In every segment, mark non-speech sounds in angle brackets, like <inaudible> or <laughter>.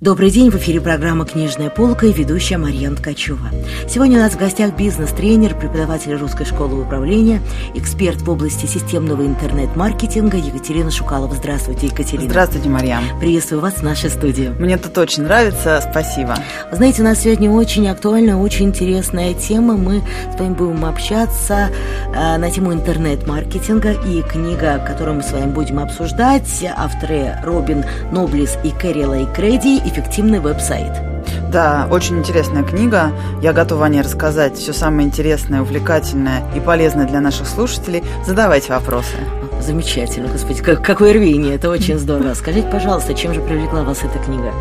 Добрый день, в эфире программа «Книжная полка» и ведущая Марьяна Ткачева. Сегодня у нас в гостях бизнес-тренер, преподаватель Русской школы управления, эксперт в области системного интернет-маркетинга Екатерина Шукалова. Здравствуйте, Екатерина. Здравствуйте, Марьям. Приветствую вас в нашей студии. Мне тут очень нравится, спасибо. Вы знаете, у нас сегодня очень актуальная, очень интересная тема. Мы с вами будем общаться э, на тему интернет-маркетинга и книга, которую мы с вами будем обсуждать, авторы Робин Ноблис и Кэрри Лейк Редди эффективный веб-сайт. Да, очень интересная книга. Я готова о ней рассказать все самое интересное, увлекательное и полезное для наших слушателей. Задавайте вопросы. Замечательно, господи, как, какое рвение, это очень здорово. Скажите, пожалуйста, чем же привлекла вас эта книга?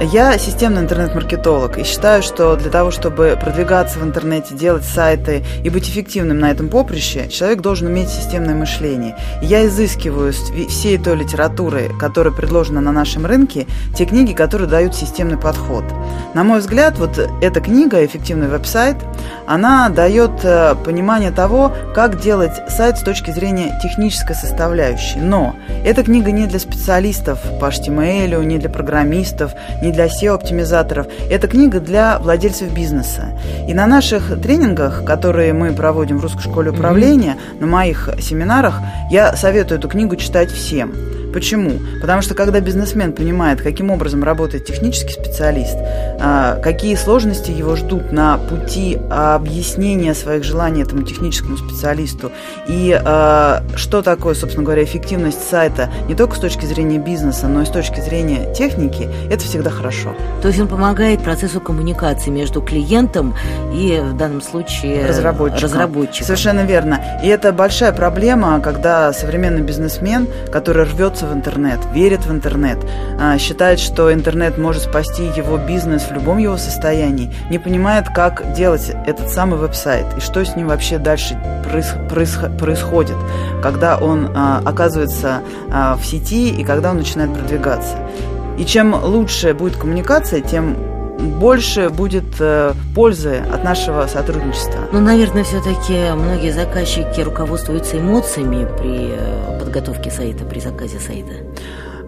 Я системный интернет-маркетолог и считаю, что для того, чтобы продвигаться в интернете, делать сайты и быть эффективным на этом поприще, человек должен уметь системное мышление. И я изыскиваю всей той литературы, которая предложена на нашем рынке, те книги, которые дают системный подход. На мой взгляд, вот эта книга «Эффективный веб-сайт», она дает э, понимание того, как делать сайт с точки зрения технической составляющей. Но эта книга не для специалистов по HTML, не для программистов, не для SEO-оптимизаторов. Это книга для владельцев бизнеса. И на наших тренингах, которые мы проводим в Русской школе управления, mm-hmm. на моих семинарах, я советую эту книгу читать всем. Почему? Потому что когда бизнесмен понимает, каким образом работает технический специалист, а, какие сложности его ждут на пути объяснения своих желаний этому техническому специалисту, и а, что такое, собственно говоря, эффективность сайта не только с точки зрения бизнеса, но и с точки зрения техники, это всегда хорошо. То есть он помогает процессу коммуникации между клиентом и в данном случае разработчиком. разработчиком. Совершенно верно. И это большая проблема, когда современный бизнесмен, который рвется в интернет, верит в интернет, а, считает, что интернет может спасти его бизнес в любом его состоянии, не понимает, как делать этот самый веб-сайт и что с ним вообще дальше происходит, когда он а, оказывается а, в сети и когда он начинает продвигаться. И чем лучше будет коммуникация, тем больше будет э, пользы от нашего сотрудничества. Ну, наверное, все-таки многие заказчики руководствуются эмоциями при э, подготовке сайта, при заказе сайта.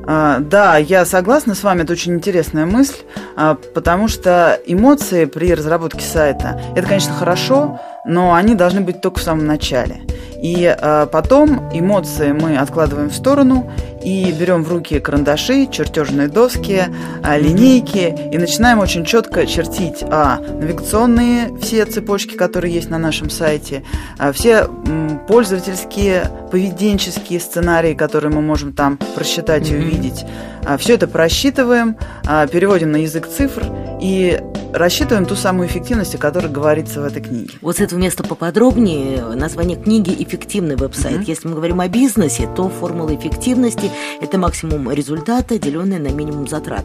А, да, я согласна с вами, это очень интересная мысль, а, потому что эмоции при разработке сайта – это, конечно, хорошо, но они должны быть только в самом начале. И э, потом эмоции мы откладываем в сторону и берем в руки карандаши, чертежные доски, э, линейки и начинаем очень четко чертить а, навигационные все цепочки, которые есть на нашем сайте, а, все м, пользовательские, поведенческие сценарии, которые мы можем там просчитать mm-hmm. и увидеть. А, все это просчитываем, а, переводим на язык цифр и рассчитываем ту самую эффективность, о которой говорится в этой книге. Вот с этого места поподробнее название книги «Эффективный веб-сайт». Mm-hmm. Если мы говорим о бизнесе, то формула эффективности – это максимум результата, деленный на минимум затрат.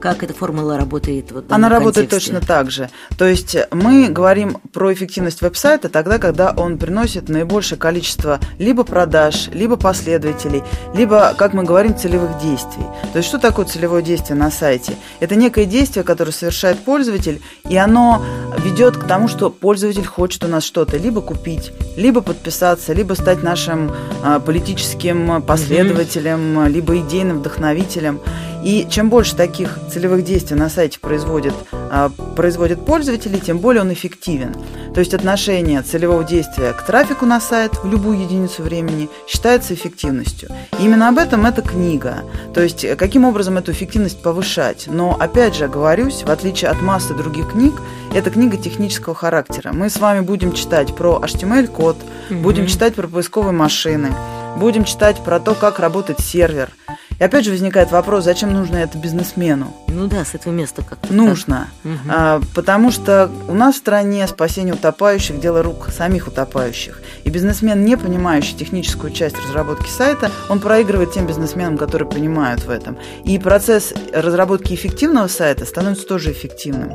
Как эта формула работает? Вот Она контексте? работает точно так же. То есть мы говорим про эффективность веб-сайта тогда, когда он приносит наибольшее количество либо продаж, либо последователей, либо, как мы говорим, целевых действий. То есть что такое целевое действие на сайте? Это некое действие, которое совершает пользователь, и оно ведет к тому, что пользователь хочет у нас что-то либо купить, либо подписаться, либо стать нашим а, политическим последователем, mm-hmm. либо идейным вдохновителем. И чем больше таких целевых действий на сайте производит, а, производит пользователи, тем более он эффективен. То есть отношение целевого действия к трафику на сайт в любую единицу времени считается эффективностью. И именно об этом эта книга. То есть э, каким образом эту эффективность повышать. Но опять же, оговорюсь, в отличие от массы других книг, эта книга технического характера. Мы с вами будем читать про HTML-код, mm-hmm. будем читать про поисковые машины, будем читать про то, как работает сервер – и опять же возникает вопрос, зачем нужно это бизнесмену? Ну да, с этого места как Нужно. Угу. А, потому что у нас в стране спасение утопающих – дело рук самих утопающих. И бизнесмен, не понимающий техническую часть разработки сайта, он проигрывает тем бизнесменам, которые понимают в этом. И процесс разработки эффективного сайта становится тоже эффективным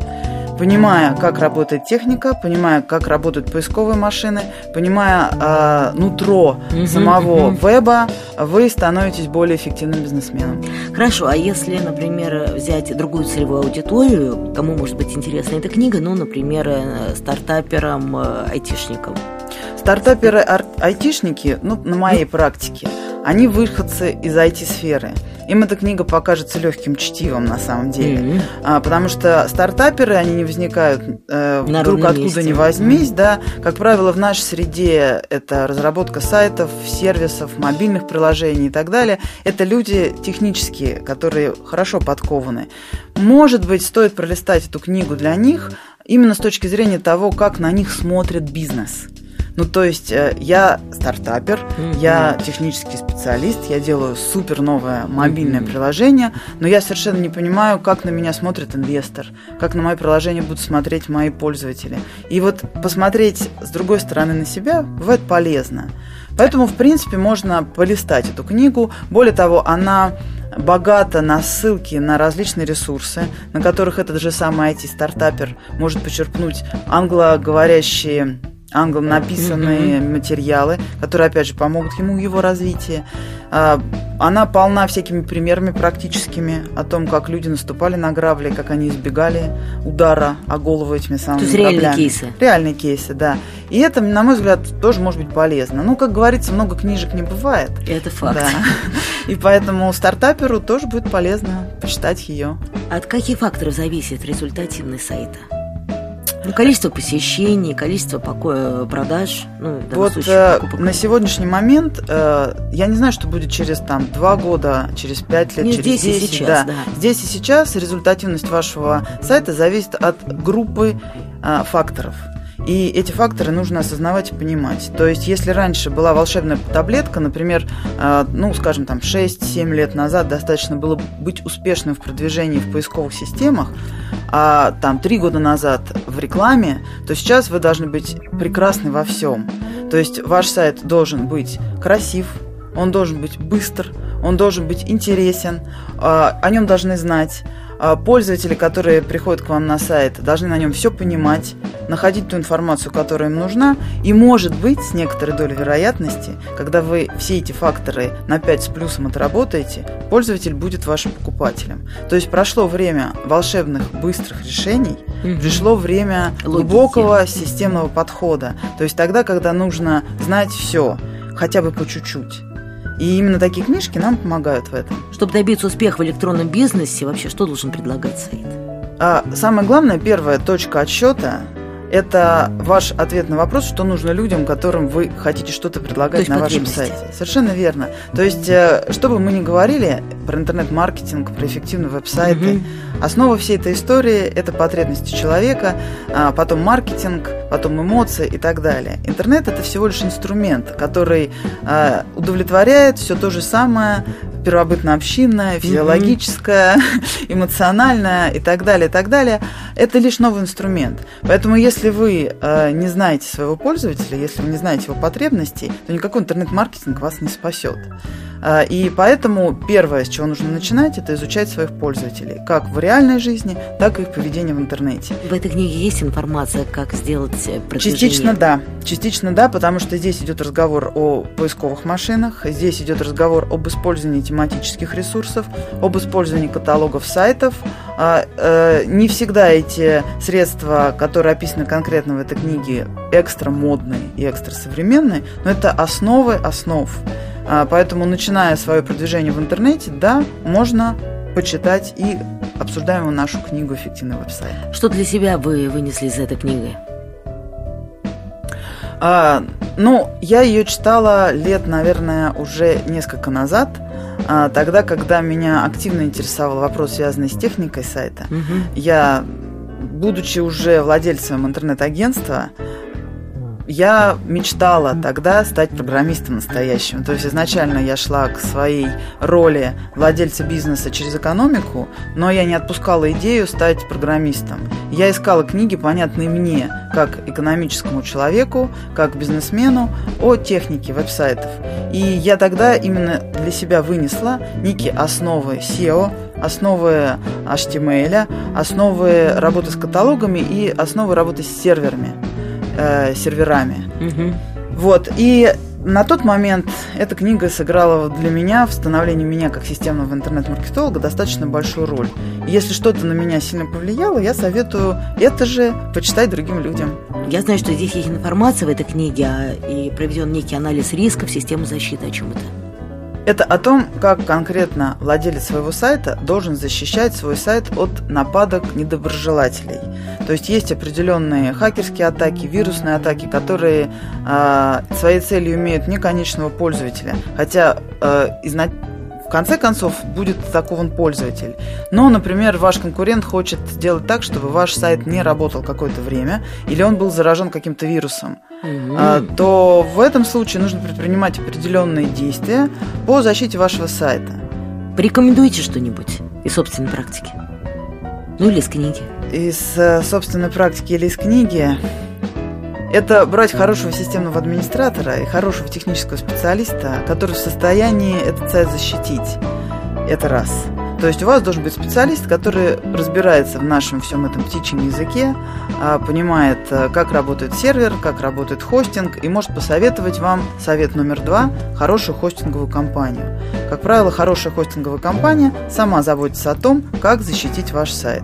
понимая, как работает техника, понимая, как работают поисковые машины, понимая э, нутро самого веба, вы становитесь более эффективным бизнесменом. Хорошо, а если, например, взять другую целевую аудиторию, кому может быть интересна эта книга, ну, например, э, стартаперам, э, айтишникам? Стартаперы-айтишники, ну, на моей практике, они выходцы из IT-сферы. Им эта книга покажется легким чтивом на самом деле. Mm-hmm. А, потому что стартаперы, они не возникают э, вдруг откуда месте. ни возьмись. Mm-hmm. Да. Как правило, в нашей среде это разработка сайтов, сервисов, мобильных приложений и так далее. Это люди технические, которые хорошо подкованы. Может быть, стоит пролистать эту книгу для них именно с точки зрения того, как на них смотрит бизнес. Ну, то есть э, я стартапер, mm-hmm. я технический специалист, я делаю супер новое мобильное mm-hmm. приложение, но я совершенно не понимаю, как на меня смотрит инвестор, как на мое приложение будут смотреть мои пользователи. И вот посмотреть с другой стороны на себя бывает полезно. Поэтому, в принципе, можно полистать эту книгу. Более того, она богата на ссылки на различные ресурсы, на которых этот же самый IT-стартапер может почерпнуть англоговорящие англом написанные mm-hmm. материалы, которые, опять же, помогут ему в его развитии. А, она полна всякими примерами практическими о том, как люди наступали на грабли, как они избегали удара о голову этими самыми То есть граблями. реальные кейсы. Реальные кейсы, да. И это, на мой взгляд, тоже может быть полезно. Ну, как говорится, много книжек не бывает. Это факт. Да. И поэтому стартаперу тоже будет полезно почитать ее. От каких факторов зависит результативность сайта? Ну, количество посещений, количество покоя, продаж. Ну, вот случае, э, на сегодняшний момент э, я не знаю, что будет через там два года, через пять лет, не через здесь 10. И сейчас, да. Да. Здесь и сейчас результативность вашего сайта зависит от группы э, факторов. И эти факторы нужно осознавать и понимать. То есть, если раньше была волшебная таблетка, например, э, ну, скажем, там 6-7 лет назад достаточно было быть успешным в продвижении в поисковых системах, а там 3 года назад в рекламе, то сейчас вы должны быть прекрасны во всем. То есть, ваш сайт должен быть красив, он должен быть быстр, он должен быть интересен, а, о нем должны знать. А, пользователи, которые приходят к вам на сайт, должны на нем все понимать, находить ту информацию, которая им нужна. И может быть, с некоторой долей вероятности, когда вы все эти факторы на 5 с плюсом отработаете, пользователь будет вашим покупателем. То есть прошло время волшебных быстрых решений, угу. пришло время Логики. глубокого системного подхода. То есть тогда, когда нужно знать все, хотя бы по чуть-чуть. И именно такие книжки нам помогают в этом. Чтобы добиться успеха в электронном бизнесе, вообще что должен предлагать сайт? А самое главное, первая точка отсчета это ваш ответ на вопрос, что нужно людям, которым вы хотите что-то предлагать на вашем сайте. Совершенно верно. То есть, э, что бы мы ни говорили про интернет-маркетинг, про эффективные веб-сайты, угу. основа всей этой истории – это потребности человека, а потом маркетинг, потом эмоции и так далее. Интернет – это всего лишь инструмент, который э, удовлетворяет все то же самое первобытно-общинное, физиологическое, <laughs> эмоциональное и так далее, и так далее. Это лишь новый инструмент. Поэтому если вы э, не знаете своего пользователя, если вы не знаете его потребностей, то никакой интернет-маркетинг вас не спасет. А, и поэтому первое, с чего нужно начинать, это изучать своих пользователей, как в реальной жизни, так и их поведение в интернете. В этой книге есть информация, как сделать э, продвижение? Частично да. Частично да, потому что здесь идет разговор о поисковых машинах, здесь идет разговор об использовании тематических ресурсов, об использовании каталогов сайтов. А, э, не всегда эти средства, которые описаны конкретно в этой книге, экстра модные и экстра современные, но это основы основ. А, поэтому, начиная свое продвижение в интернете, да, можно почитать и обсуждаем нашу книгу «Эффективный веб-сайт». Что для себя вы вынесли из этой книги? А, ну, я ее читала лет, наверное, уже несколько назад, а, тогда, когда меня активно интересовал вопрос, связанный с техникой сайта. Угу. Я, будучи уже владельцем интернет-агентства, я мечтала тогда стать программистом настоящим. То есть изначально я шла к своей роли владельца бизнеса через экономику, но я не отпускала идею стать программистом. Я искала книги, понятные мне, как экономическому человеку, как бизнесмену, о технике веб-сайтов. И я тогда именно для себя вынесла некие основы SEO, основы HTML, основы работы с каталогами и основы работы с серверами э, серверами. Угу. Вот. И на тот момент эта книга сыграла для меня в становлении меня как системного интернет-маркетолога достаточно большую роль. И если что-то на меня сильно повлияло, я советую это же почитать другим людям. Я знаю, что здесь есть информация в этой книге а, и проведен некий анализ рисков системы защиты. О чем это? Это о том, как конкретно владелец своего сайта должен защищать свой сайт от нападок недоброжелателей. То есть есть определенные хакерские атаки, вирусные атаки, которые э, своей целью имеют не конечного пользователя, хотя э, изначально в конце концов будет атакован пользователь. Но, например, ваш конкурент хочет сделать так, чтобы ваш сайт не работал какое-то время, или он был заражен каким-то вирусом, mm-hmm. то в этом случае нужно предпринимать определенные действия по защите вашего сайта. Порекомендуйте что-нибудь из собственной практики? Ну или из книги? Из э, собственной практики или из книги это брать хорошего системного администратора и хорошего технического специалиста, который в состоянии этот сайт защитить. Это раз. То есть у вас должен быть специалист, который разбирается в нашем всем этом птичьем языке, а, понимает, э, как работает сервер, как работает хостинг, и может посоветовать вам совет номер два – хорошую хостинговую компанию. Как правило, хорошая хостинговая компания сама заботится о том, как защитить ваш сайт.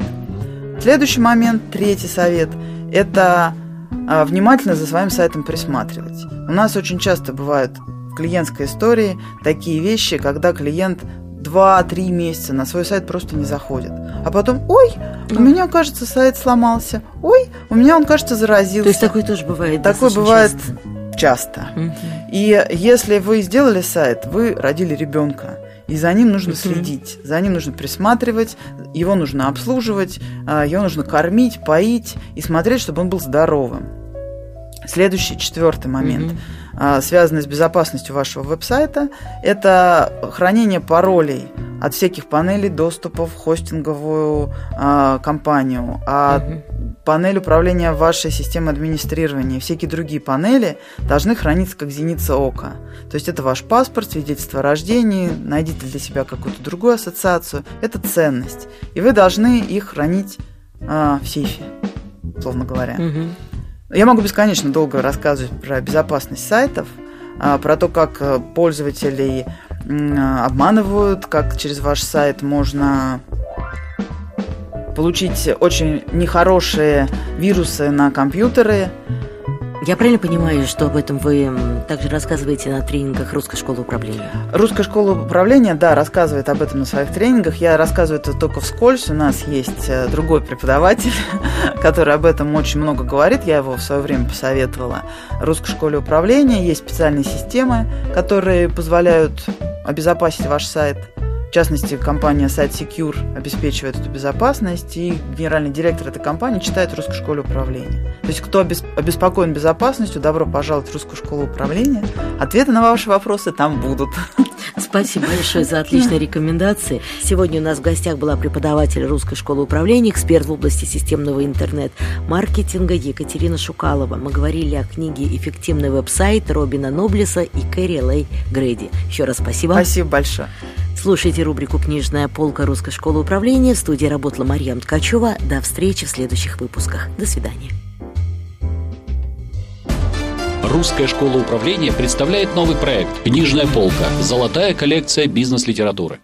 Следующий момент, третий совет – это внимательно за своим сайтом присматривать. У нас очень часто бывают в клиентской истории такие вещи, когда клиент 2-3 месяца на свой сайт просто не заходит. А потом, ой, у меня, кажется, сайт сломался. Ой, у меня он, кажется, заразился. То есть такое тоже бывает Такое бывает часто. часто. Угу. И если вы сделали сайт, вы родили ребенка. И за ним нужно следить, за ним нужно присматривать, его нужно обслуживать, а, его нужно кормить, поить и смотреть, чтобы он был здоровым. Следующий, четвертый момент, mm-hmm. Связанный с безопасностью вашего веб-сайта, это хранение паролей от всяких панелей доступа в хостинговую а, компанию, от mm-hmm. панель управления вашей системой администрирования, всякие другие панели должны храниться как зеница ока. То есть это ваш паспорт, свидетельство о рождении, найдите для себя какую-то другую ассоциацию. Это ценность. И вы должны их хранить а, в сейфе, условно говоря. Mm-hmm. Я могу бесконечно долго рассказывать про безопасность сайтов, а, про то, как э, пользователей обманывают, как через ваш сайт можно получить очень нехорошие вирусы на компьютеры, я правильно понимаю, что об этом вы также рассказываете на тренингах Русской школы управления? Русская школа управления, да, рассказывает об этом на своих тренингах. Я рассказываю это только вскользь. У нас есть э, другой преподаватель, <laughs> который об этом очень много говорит. Я его в свое время посоветовала. Русской школе управления есть специальные системы, которые позволяют обезопасить ваш сайт – в частности, компания SiteSecure обеспечивает эту безопасность, и генеральный директор этой компании читает Русскую школу управления. То есть, кто обеспокоен безопасностью, добро пожаловать в Русскую школу управления. Ответы на ваши вопросы там будут. Спасибо большое за отличные рекомендации. Сегодня у нас в гостях была преподаватель Русской школы управления, эксперт в области системного интернет-маркетинга Екатерина Шукалова. Мы говорили о книге «Эффективный веб-сайт» Робина Ноблеса и Кэрри Лей Грейди. Еще раз спасибо. Спасибо большое. Слушайте рубрику «Книжная полка Русской школы управления». В студии работала Марьям Ткачева. До встречи в следующих выпусках. До свидания. Русская школа управления представляет новый проект «Книжная полка. Золотая коллекция бизнес-литературы».